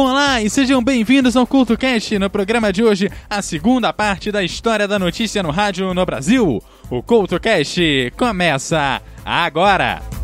Olá e sejam bem-vindos ao CultoCast. No programa de hoje, a segunda parte da história da notícia no rádio no Brasil. O CultoCast começa agora!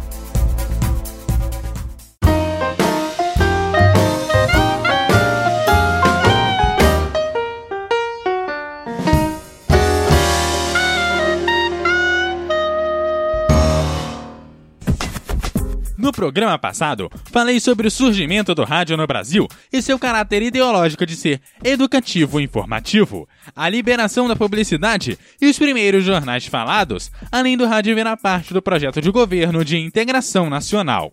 Programa passado, falei sobre o surgimento do rádio no Brasil e seu caráter ideológico de ser educativo e informativo, a liberação da publicidade e os primeiros jornais falados, além do rádio virar parte do projeto de governo de integração nacional.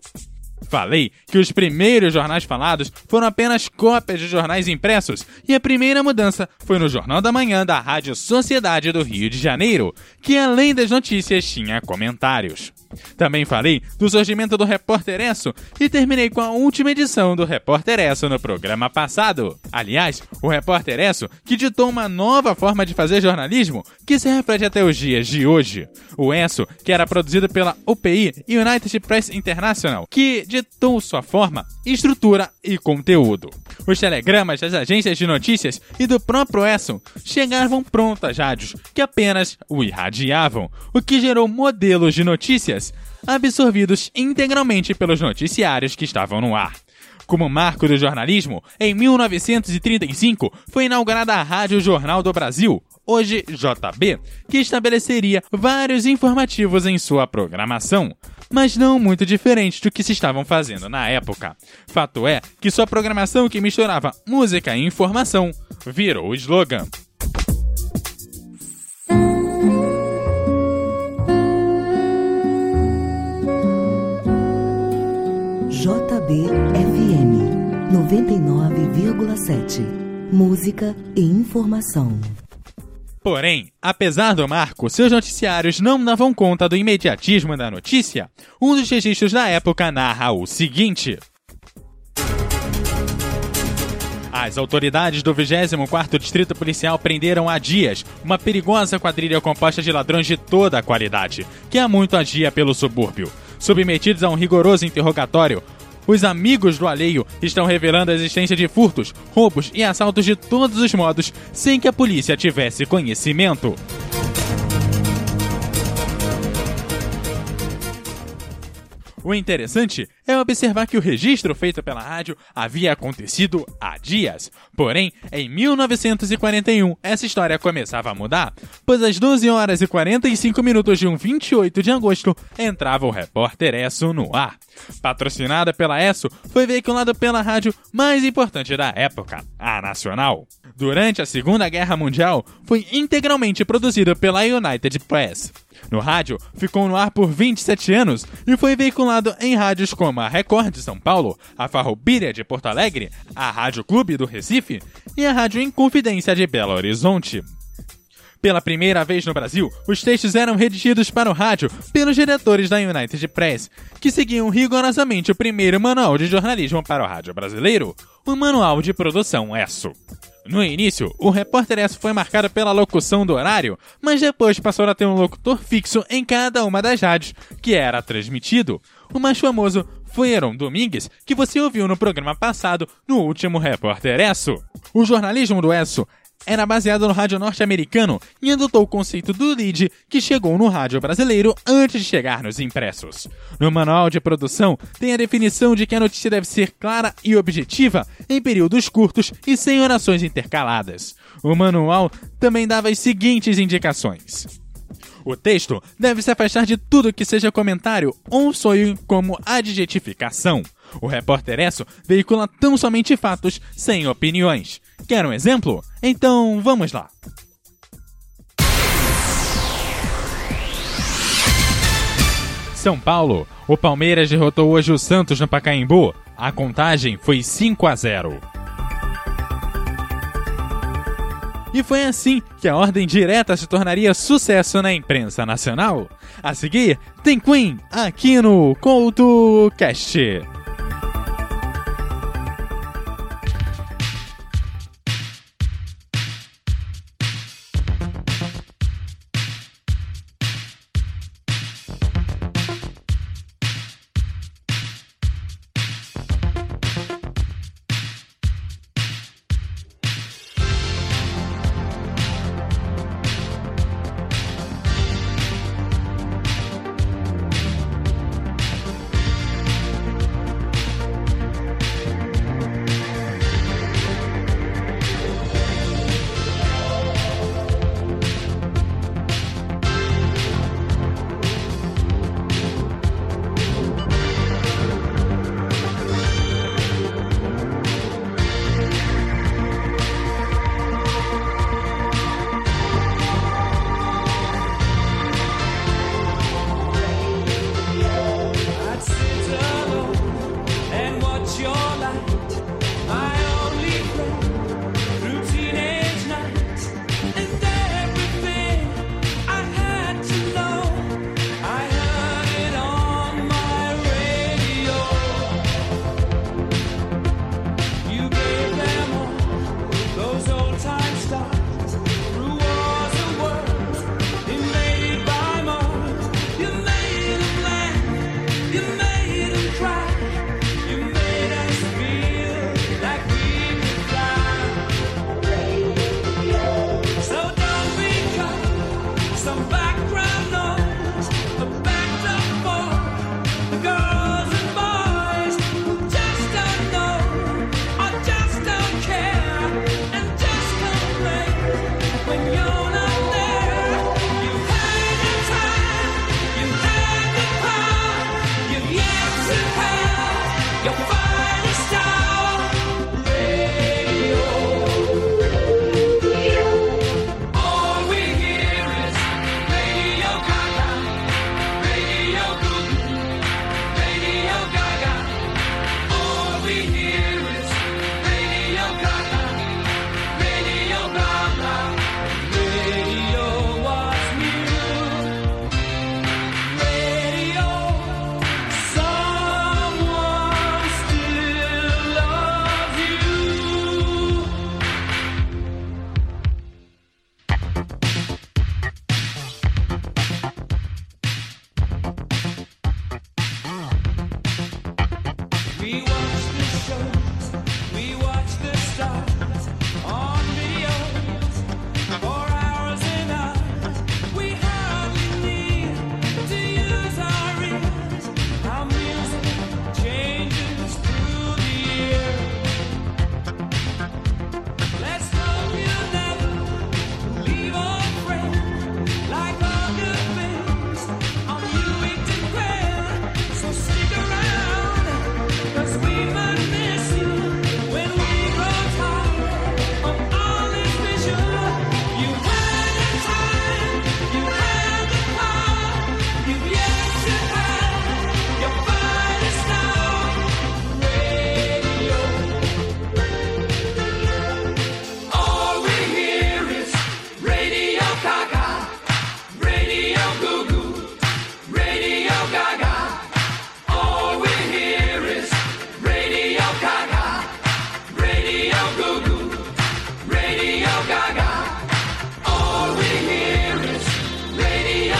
Falei que os primeiros jornais falados foram apenas cópias de jornais impressos e a primeira mudança foi no Jornal da Manhã da Rádio Sociedade do Rio de Janeiro, que além das notícias tinha comentários. Também falei do surgimento do Repórter Esso e terminei com a última edição do Repórter Esso no programa passado. Aliás, o Repórter Esso que ditou uma nova forma de fazer jornalismo que se reflete até os dias de hoje. O Esso, que era produzido pela UPI United Press International, que ditou sua forma, estrutura e conteúdo. Os telegramas das agências de notícias e do próprio Esso chegavam prontas rádios que apenas o irradiavam, o que gerou modelos de notícias absorvidos integralmente pelos noticiários que estavam no ar. Como marco do jornalismo, em 1935 foi inaugurada a Rádio Jornal do Brasil, hoje JB, que estabeleceria vários informativos em sua programação, mas não muito diferente do que se estavam fazendo na época. Fato é que sua programação que misturava música e informação virou o slogan. FM 99,7. Música e informação. Porém, apesar do marco, seus noticiários não davam conta do imediatismo da notícia. Um dos registros da época narra o seguinte. As autoridades do 24º Distrito Policial prenderam há dias uma perigosa quadrilha composta de ladrões de toda a qualidade, que há muito agia pelo subúrbio. Submetidos a um rigoroso interrogatório, os amigos do alheio estão revelando a existência de furtos, roubos e assaltos de todos os modos sem que a polícia tivesse conhecimento. O interessante é observar que o registro feito pela rádio havia acontecido há dias. Porém, em 1941, essa história começava a mudar, pois às 12 horas e 45 minutos de um 28 de agosto entrava o repórter Esso no ar. Patrocinada pela Esso, foi veiculado pela rádio mais importante da época, a Nacional. Durante a Segunda Guerra Mundial, foi integralmente produzido pela United Press. No rádio, ficou no ar por 27 anos e foi veiculado em rádios como a Record de São Paulo, a Farroupilha de Porto Alegre, a Rádio Clube do Recife e a Rádio Inconfidência de Belo Horizonte. Pela primeira vez no Brasil, os textos eram redigidos para o rádio pelos diretores da United Press, que seguiam rigorosamente o primeiro manual de jornalismo para o rádio brasileiro, o Manual de Produção ESSO. No início, o repórter S foi marcado pela locução do horário, mas depois passou a ter um locutor fixo em cada uma das rádios que era transmitido. O mais famoso foi Heron Domingues, que você ouviu no programa passado, no último Repórter Esso. O jornalismo do Esso era baseado no rádio norte-americano e adotou o conceito do lead que chegou no rádio brasileiro antes de chegar nos impressos. No manual de produção tem a definição de que a notícia deve ser clara e objetiva em períodos curtos e sem orações intercaladas. O manual também dava as seguintes indicações. O texto deve se afastar de tudo que seja comentário ou soe como adjetificação. O repórter Esso veicula tão somente fatos sem opiniões. Quer um exemplo? Então vamos lá. São Paulo. O Palmeiras derrotou hoje o Santos no Pacaembu. A contagem foi 5 a 0. E foi assim que a ordem direta se tornaria sucesso na imprensa nacional. A seguir, tem Queen aqui no CoutoCast.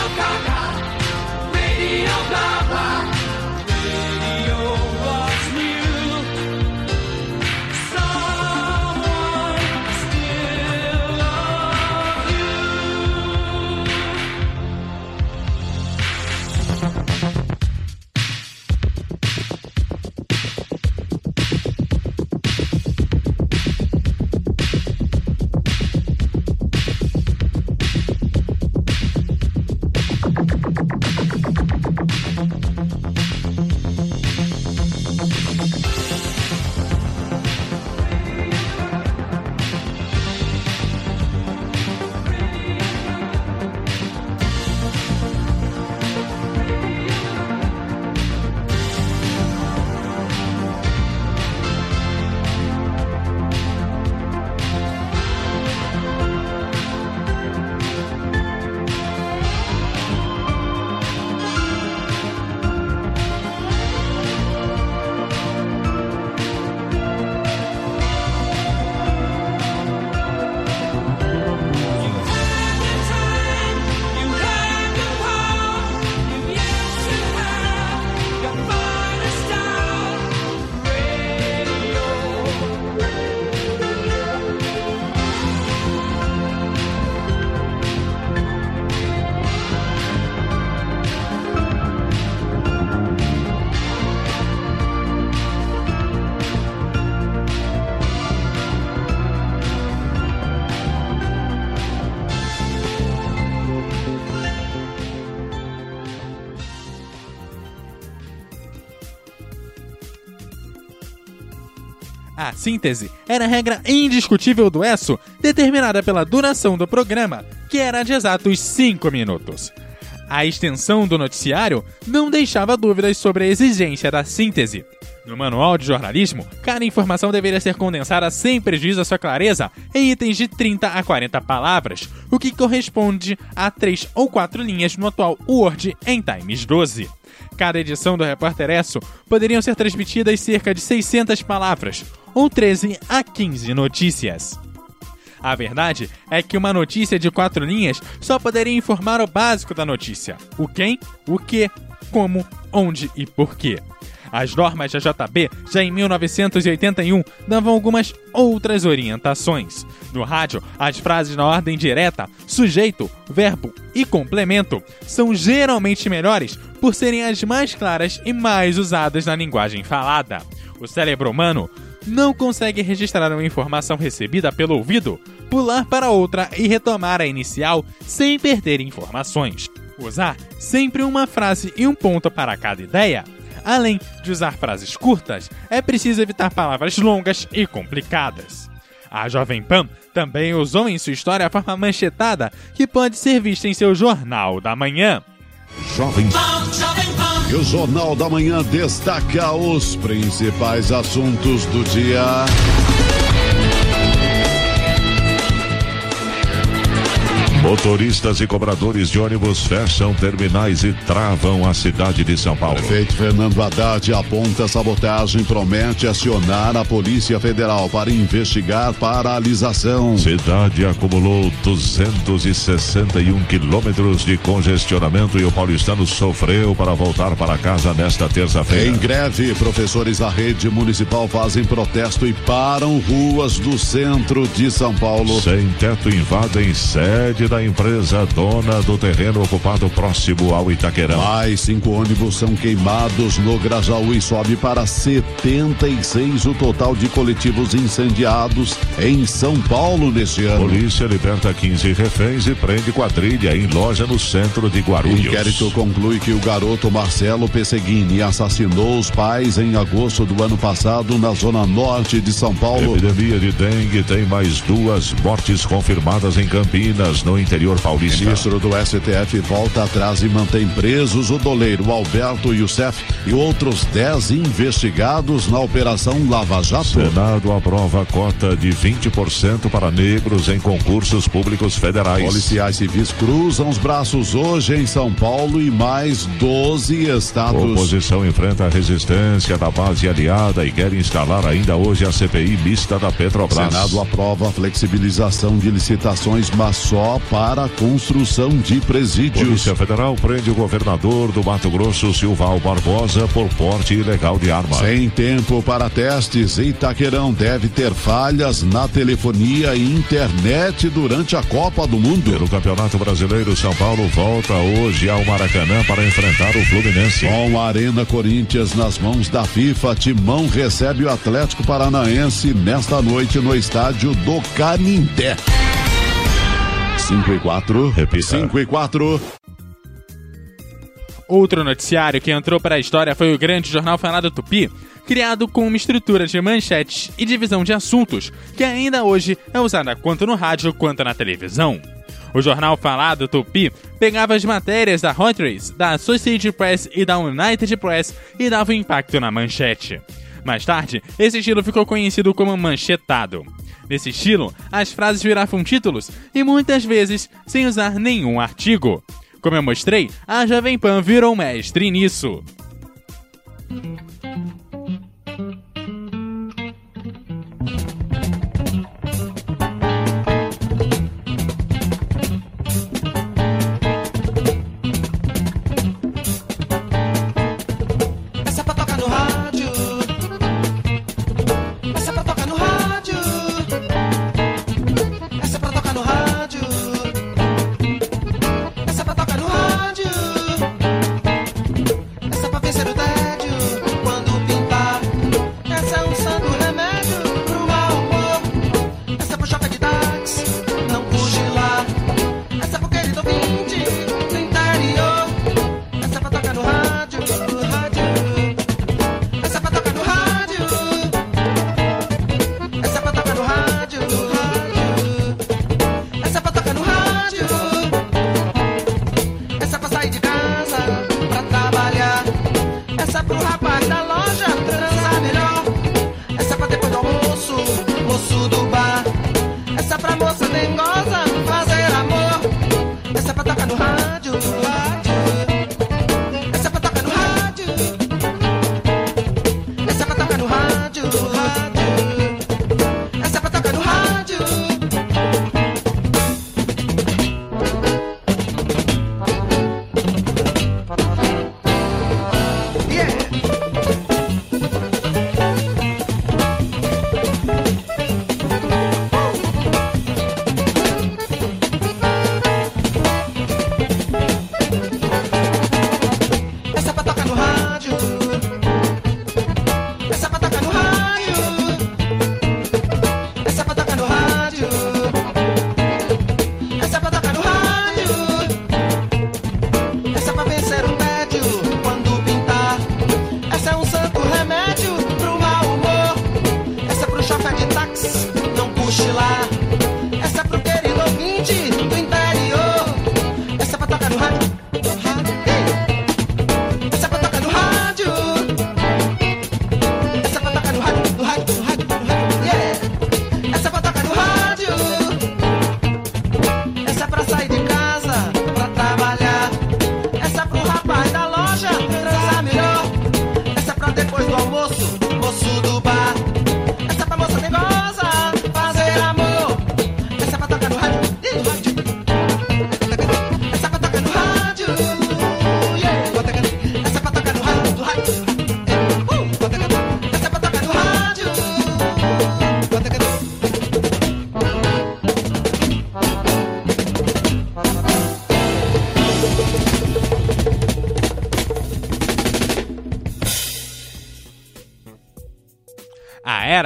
A síntese era a regra indiscutível do ESSO, determinada pela duração do programa, que era de exatos 5 minutos. A extensão do noticiário não deixava dúvidas sobre a exigência da síntese. No manual de jornalismo, cada informação deveria ser condensada sem prejuízo à sua clareza em itens de 30 a 40 palavras, o que corresponde a 3 ou 4 linhas no atual Word em Times 12. Cada edição do Repórter Esso poderiam ser transmitidas cerca de 600 palavras, ou 13 a 15 notícias. A verdade é que uma notícia de quatro linhas só poderia informar o básico da notícia: o quem, o que, como, onde e porquê. As normas da JB, já em 1981, davam algumas outras orientações. No rádio, as frases na ordem direta, sujeito, verbo e complemento são geralmente melhores por serem as mais claras e mais usadas na linguagem falada. O cérebro humano não consegue registrar uma informação recebida pelo ouvido, pular para outra e retomar a inicial sem perder informações. Usar sempre uma frase e um ponto para cada ideia Além de usar frases curtas, é preciso evitar palavras longas e complicadas. A Jovem Pan também usou em sua história a forma manchetada que pode ser vista em seu Jornal da Manhã. Jovem Pan. Jovem Pan. E o Jornal da Manhã destaca os principais assuntos do dia. Motoristas e cobradores de ônibus fecham terminais e travam a cidade de São Paulo. Prefeito Fernando Haddad aponta sabotagem e promete acionar a Polícia Federal para investigar paralisação. Cidade acumulou 261 quilômetros de congestionamento e o paulistano sofreu para voltar para casa nesta terça-feira. Em greve, professores da rede municipal fazem protesto e param ruas do centro de São Paulo. Sem teto invadem sede da empresa dona do terreno ocupado próximo ao Itaquerão. Mais cinco ônibus são queimados no Grajaú e sobe para 76 o total de coletivos incendiados em São Paulo neste ano. Polícia liberta 15 reféns e prende quadrilha em loja no centro de Guarulhos. Inquérito conclui que o garoto Marcelo Pesseguini assassinou os pais em agosto do ano passado na zona norte de São Paulo. Epidemia de dengue tem mais duas mortes confirmadas em Campinas, no interior paulista. Ministro do STF volta atrás e mantém presos o doleiro Alberto Youssef e outros 10 investigados na Operação Lava Jato. Senado aprova cota de 20% para negros em concursos públicos federais. Policiais civis cruzam os braços hoje em São Paulo e mais 12 estados. Oposição enfrenta a resistência da base aliada e quer instalar ainda hoje a CPI mista da Petrobras. Senado aprova a flexibilização de licitações, mas só para a construção de presídios. Polícia Federal prende o governador do Mato Grosso, Silval Barbosa, por porte ilegal de arma. Sem tempo para testes, Itaquerão deve ter falhas na telefonia e internet durante a Copa do Mundo. Pelo Campeonato Brasileiro, São Paulo volta hoje ao Maracanã para enfrentar o Fluminense. Com a Arena Corinthians nas mãos da FIFA, Timão recebe o Atlético Paranaense nesta noite no estádio do Canindé. 5 e 4. Repita. 5 e 4. Outro noticiário que entrou para a história foi o grande jornal Falado Tupi, criado com uma estrutura de manchetes e divisão de assuntos, que ainda hoje é usada tanto no rádio quanto na televisão. O jornal Falado Tupi pegava as matérias da Hot Race, da Associated Press e da United Press e dava impacto na manchete. Mais tarde, esse estilo ficou conhecido como manchetado. Nesse estilo, as frases viravam títulos e muitas vezes sem usar nenhum artigo. Como eu mostrei, a Jovem Pan virou mestre nisso.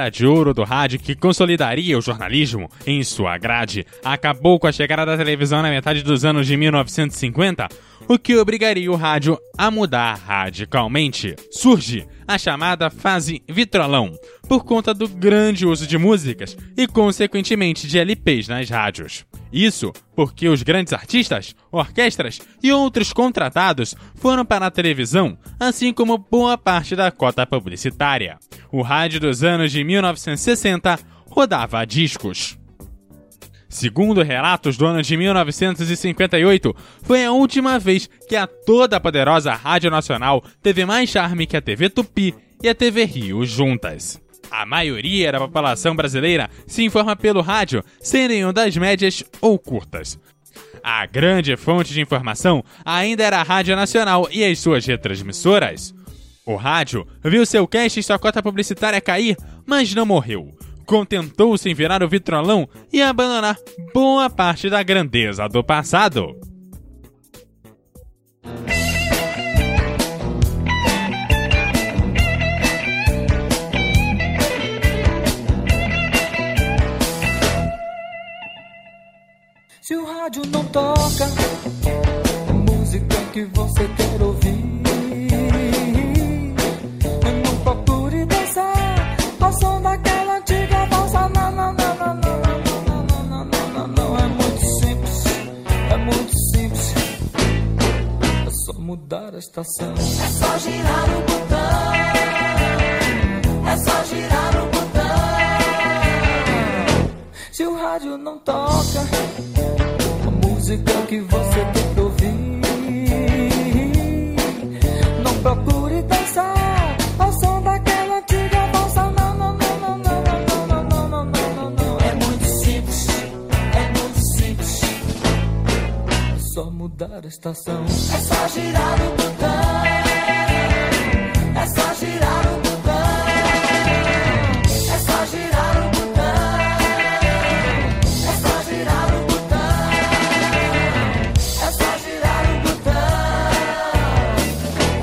Era de ouro do rádio que consolidaria o jornalismo em sua grade acabou com a chegada da televisão na metade dos anos de 1950, o que obrigaria o rádio a mudar radicalmente. Surge a chamada fase vitrolão, por conta do grande uso de músicas e, consequentemente, de LPs nas rádios. Isso porque os grandes artistas, orquestras e outros contratados foram para a televisão, assim como boa parte da cota publicitária. O rádio dos anos de 1960 rodava a discos. Segundo relatos do ano de 1958, foi a última vez que a toda poderosa Rádio Nacional teve mais charme que a TV Tupi e a TV Rio juntas. A maioria da população brasileira se informa pelo rádio, sem ondas médias ou curtas. A grande fonte de informação ainda era a Rádio Nacional e as suas retransmissoras. O rádio viu seu cast e sua cota publicitária cair, mas não morreu. Contentou-se em virar o vitrolão e abandonar boa parte da grandeza do passado. Se o rádio não toca música que você quer ouvir, estação. É só girar o botão. É só girar o botão. Se o rádio não toca a música que você quer ouvir, mudar a estação. É só girar o botão. É só girar o botão. É só girar o botão. É só girar o botão. É só girar o botão.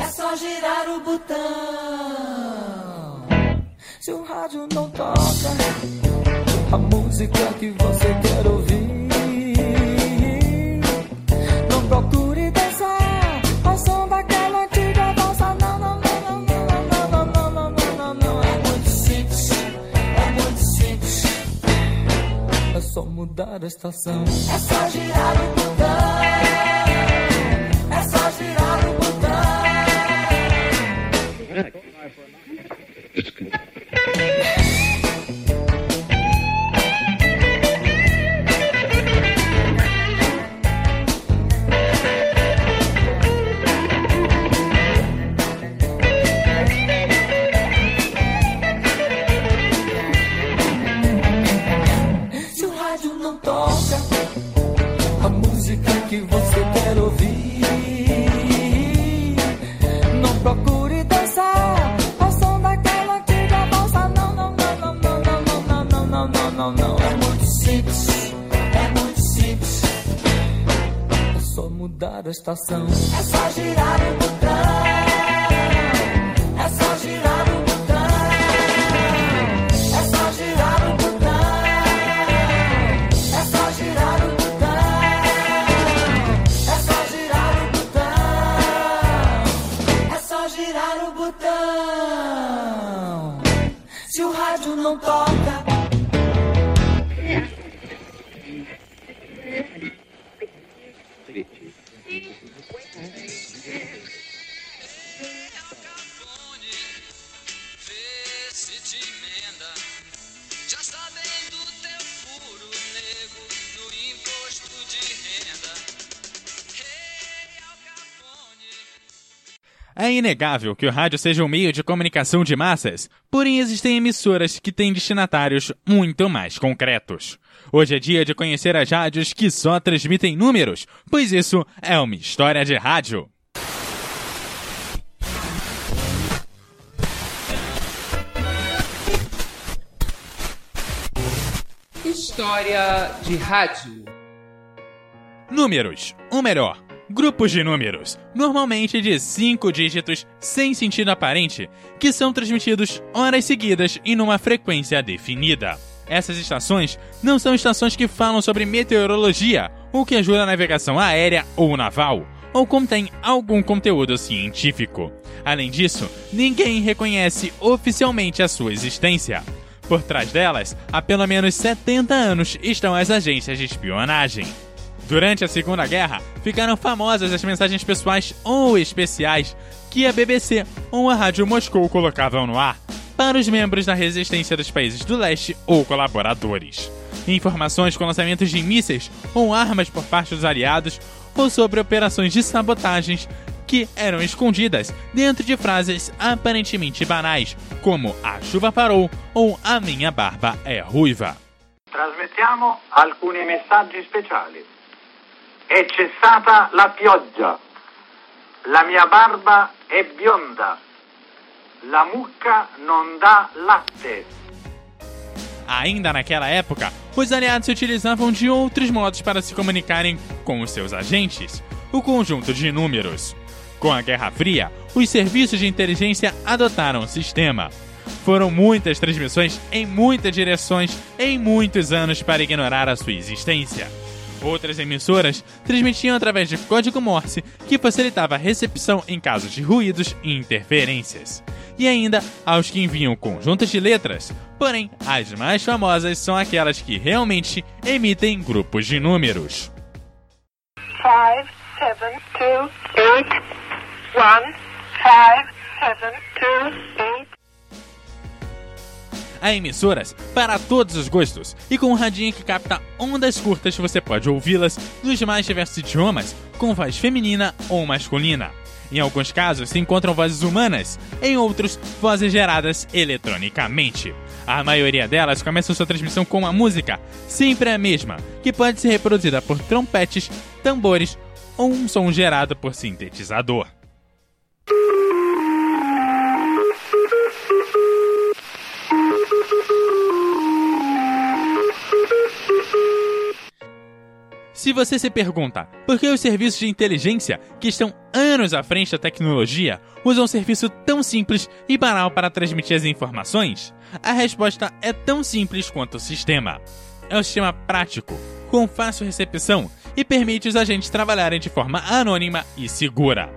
É só girar o botão. Se o rádio não toca a música que você quer ouvir, mudar a estação. É só girar o botão. É só girar o botão. Estação. É só girar É inegável que o rádio seja um meio de comunicação de massas, porém existem emissoras que têm destinatários muito mais concretos. Hoje é dia de conhecer as rádios que só transmitem números, pois isso é uma história de rádio. História de rádio. Números, ou melhor, grupos de números, normalmente de cinco dígitos sem sentido aparente, que são transmitidos horas seguidas e numa frequência definida. Essas estações não são estações que falam sobre meteorologia, ou que ajudam a navegação aérea ou naval, ou contém algum conteúdo científico. Além disso, ninguém reconhece oficialmente a sua existência. Por trás delas, há pelo menos 70 anos estão as agências de espionagem. Durante a Segunda Guerra, ficaram famosas as mensagens pessoais ou especiais que a BBC ou a Rádio Moscou colocavam no ar para os membros da resistência dos países do leste ou colaboradores. Informações com lançamentos de mísseis ou armas por parte dos aliados ou sobre operações de sabotagens que eram escondidas dentro de frases aparentemente banais, como a chuva parou ou a minha barba é ruiva. Trasmettiamo alcuni messaggi speciali. È cessata la pioggia. La mia barba è bionda. La mucca non dà latte. Ainda naquela época, os aliados se utilizavam de outros modos para se comunicarem com os seus agentes, o conjunto de números. Com a Guerra Fria, os serviços de inteligência adotaram o sistema. Foram muitas transmissões em muitas direções em muitos anos para ignorar a sua existência. Outras emissoras transmitiam através de código Morse, que facilitava a recepção em casos de ruídos e interferências. E ainda aos que enviam conjuntos de letras, porém as mais famosas são aquelas que realmente emitem grupos de números. 5, 7, 2, 8, 1, 5, 7, 2, 8 a emissoras para todos os gostos e com um radinho que capta ondas curtas você pode ouvi-las nos mais diversos idiomas, com voz feminina ou masculina. Em alguns casos se encontram vozes humanas, em outros, vozes geradas eletronicamente. A maioria delas começa sua transmissão com uma música, sempre a mesma, que pode ser reproduzida por trompetes, tambores ou um som gerado por sintetizador. Se você se pergunta por que os serviços de inteligência, que estão anos à frente da tecnologia, usam um serviço tão simples e banal para transmitir as informações, a resposta é tão simples quanto o sistema. É um sistema prático, com fácil recepção e permite os agentes trabalharem de forma anônima e segura.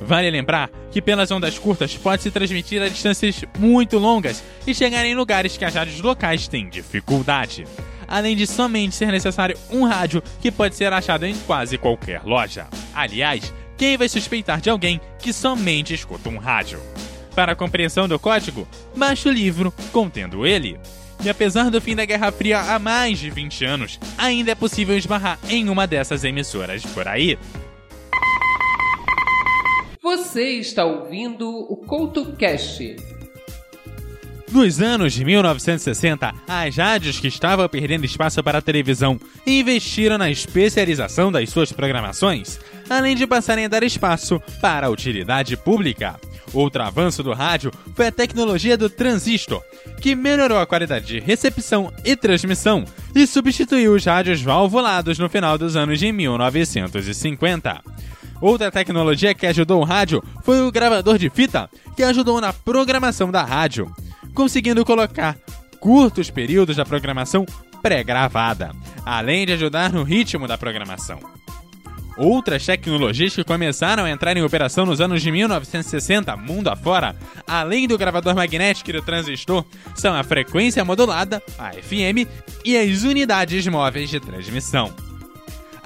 Vale lembrar que pelas ondas curtas pode-se transmitir a distâncias muito longas e chegar em lugares que as rádios locais têm dificuldade além de somente ser necessário um rádio que pode ser achado em quase qualquer loja. Aliás, quem vai suspeitar de alguém que somente escuta um rádio? Para a compreensão do código, baixe o livro contendo ele. E apesar do fim da Guerra Fria há mais de 20 anos, ainda é possível esbarrar em uma dessas emissoras por aí. Você está ouvindo o CoutoCast. Nos anos de 1960, as rádios que estavam perdendo espaço para a televisão investiram na especialização das suas programações, além de passarem a dar espaço para a utilidade pública. Outro avanço do rádio foi a tecnologia do transistor, que melhorou a qualidade de recepção e transmissão e substituiu os rádios valvulados no final dos anos de 1950. Outra tecnologia que ajudou o rádio foi o gravador de fita, que ajudou na programação da rádio conseguindo colocar curtos períodos da programação pré-gravada, além de ajudar no ritmo da programação. Outras tecnologias que começaram a entrar em operação nos anos de 1960, mundo afora, além do gravador magnético e do transistor, são a frequência modulada, a FM, e as unidades móveis de transmissão.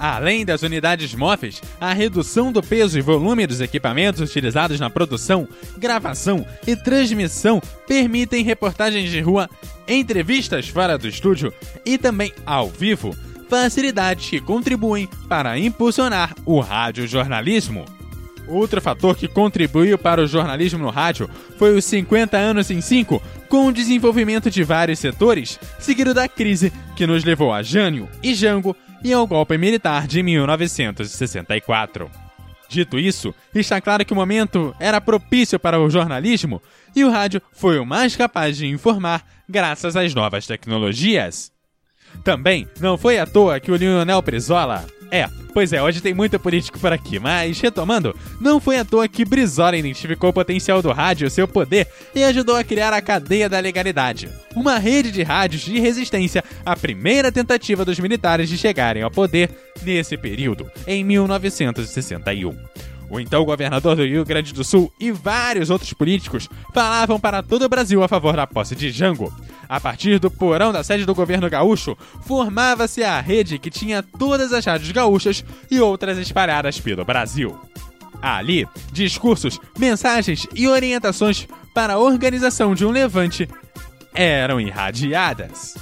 Além das unidades móveis, a redução do peso e volume dos equipamentos utilizados na produção, gravação e transmissão permitem reportagens de rua, entrevistas fora do estúdio e também ao vivo, facilidades que contribuem para impulsionar o radiojornalismo. Outro fator que contribuiu para o jornalismo no rádio foi os 50 anos em 5, com o desenvolvimento de vários setores, seguido da crise que nos levou a Jânio e Jango e ao golpe militar de 1964. Dito isso, está claro que o momento era propício para o jornalismo e o rádio foi o mais capaz de informar graças às novas tecnologias. Também não foi à toa que o Lionel Brizola. É, pois é, hoje tem muito político por aqui, mas retomando, não foi à toa que Brizola identificou o potencial do rádio, seu poder e ajudou a criar a cadeia da legalidade, uma rede de rádios de resistência à primeira tentativa dos militares de chegarem ao poder nesse período, em 1961. O então governador do Rio Grande do Sul e vários outros políticos falavam para todo o Brasil a favor da posse de Jango. A partir do porão da sede do governo gaúcho, formava-se a rede que tinha todas as rádios gaúchas e outras espalhadas pelo Brasil. Ali, discursos, mensagens e orientações para a organização de um levante eram irradiadas.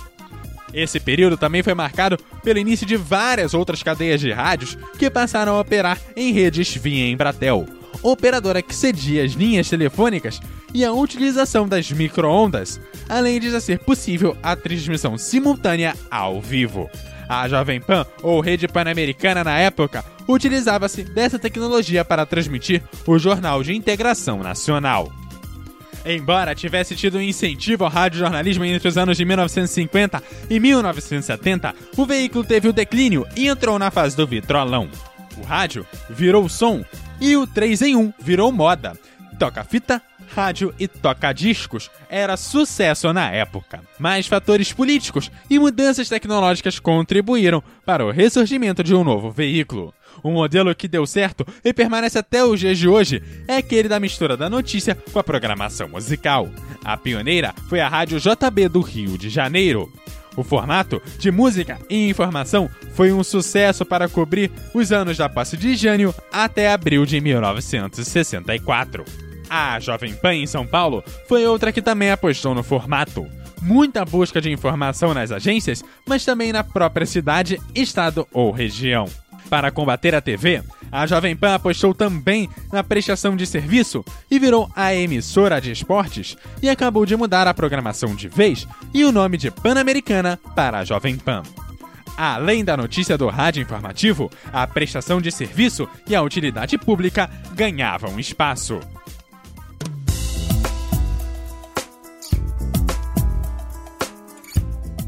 Esse período também foi marcado pelo início de várias outras cadeias de rádios que passaram a operar em redes via Embratel, operadora que cedia as linhas telefônicas e a utilização das microondas, além de já ser possível a transmissão simultânea ao vivo. A Jovem Pan, ou Rede Pan-Americana na época, utilizava-se dessa tecnologia para transmitir o Jornal de Integração Nacional. Embora tivesse tido um incentivo ao radiojornalismo entre os anos de 1950 e 1970, o veículo teve o declínio e entrou na fase do vitrolão. O rádio virou som e o 3 em 1 virou moda. Toca-fita, rádio e toca-discos era sucesso na época. Mas fatores políticos e mudanças tecnológicas contribuíram para o ressurgimento de um novo veículo. Um modelo que deu certo e permanece até os dias de hoje é aquele da mistura da notícia com a programação musical. A pioneira foi a Rádio JB do Rio de Janeiro. O formato de música e informação foi um sucesso para cobrir os anos da posse de Jânio até abril de 1964. A Jovem Pan em São Paulo foi outra que também apostou no formato. Muita busca de informação nas agências, mas também na própria cidade, estado ou região. Para combater a TV, a Jovem Pan apostou também na prestação de serviço e virou a emissora de esportes e acabou de mudar a programação de vez e o nome de Pan-Americana para a Jovem Pan. Além da notícia do rádio informativo, a prestação de serviço e a utilidade pública ganhavam espaço.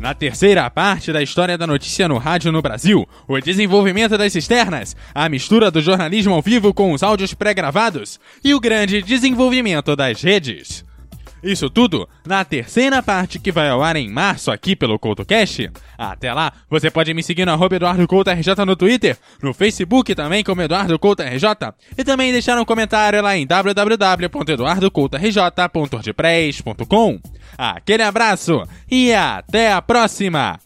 Na terceira parte da história da notícia no rádio no Brasil, o desenvolvimento das cisternas, a mistura do jornalismo ao vivo com os áudios pré-gravados e o grande desenvolvimento das redes. Isso tudo na terceira parte que vai ao ar em março aqui pelo CoutoCast. Até lá, você pode me seguir no arroba Eduardo Couto RJ no Twitter, no Facebook também como Eduardo Couto RJ, e também deixar um comentário lá em www.eduardocoutorj.wordpress.com. Aquele abraço e até a próxima!